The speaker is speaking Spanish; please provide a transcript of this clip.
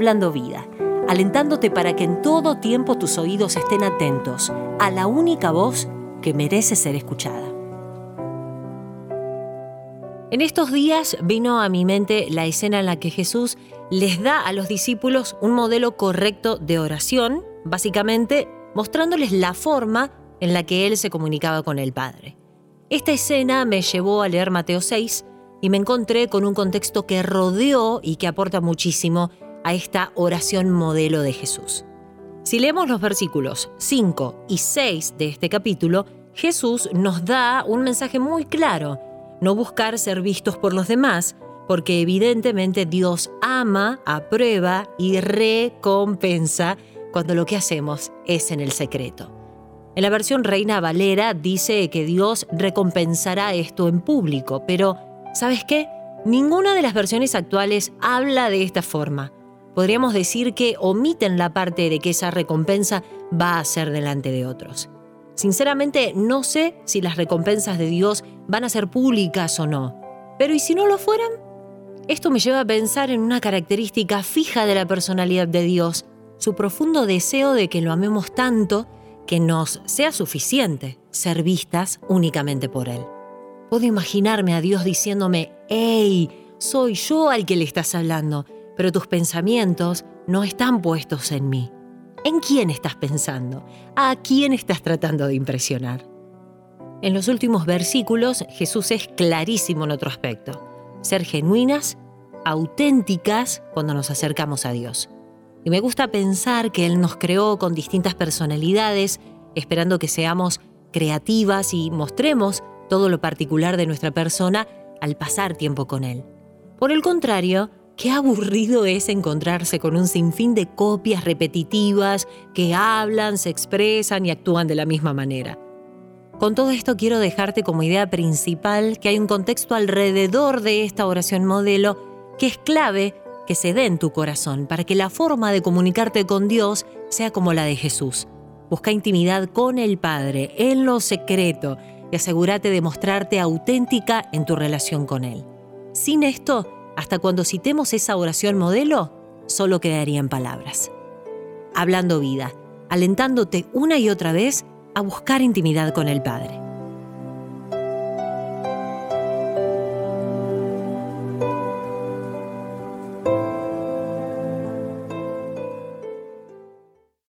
Hablando Vida, alentándote para que en todo tiempo tus oídos estén atentos a la única voz que merece ser escuchada. En estos días vino a mi mente la escena en la que Jesús les da a los discípulos un modelo correcto de oración, básicamente mostrándoles la forma en la que Él se comunicaba con el Padre. Esta escena me llevó a leer Mateo 6 y me encontré con un contexto que rodeó y que aporta muchísimo a esta oración modelo de Jesús. Si leemos los versículos 5 y 6 de este capítulo, Jesús nos da un mensaje muy claro no buscar ser vistos por los demás, porque evidentemente Dios ama, aprueba y recompensa cuando lo que hacemos es en el secreto. En la versión Reina Valera dice que Dios recompensará esto en público, pero ¿sabes qué? Ninguna de las versiones actuales habla de esta forma. Podríamos decir que omiten la parte de que esa recompensa va a ser delante de otros. Sinceramente, no sé si las recompensas de Dios van a ser públicas o no. Pero ¿y si no lo fueran? Esto me lleva a pensar en una característica fija de la personalidad de Dios, su profundo deseo de que lo amemos tanto que nos sea suficiente ser vistas únicamente por Él. Puedo imaginarme a Dios diciéndome, hey, soy yo al que le estás hablando, pero tus pensamientos no están puestos en mí. ¿En quién estás pensando? ¿A quién estás tratando de impresionar? En los últimos versículos Jesús es clarísimo en otro aspecto. Ser genuinas, auténticas cuando nos acercamos a Dios. Y me gusta pensar que Él nos creó con distintas personalidades, esperando que seamos creativas y mostremos todo lo particular de nuestra persona al pasar tiempo con Él. Por el contrario, Qué aburrido es encontrarse con un sinfín de copias repetitivas que hablan, se expresan y actúan de la misma manera. Con todo esto quiero dejarte como idea principal que hay un contexto alrededor de esta oración modelo que es clave que se dé en tu corazón para que la forma de comunicarte con Dios sea como la de Jesús. Busca intimidad con el Padre en lo secreto y asegúrate de mostrarte auténtica en tu relación con Él. Sin esto, hasta cuando citemos esa oración modelo, solo quedarían palabras. Hablando vida, alentándote una y otra vez a buscar intimidad con el Padre.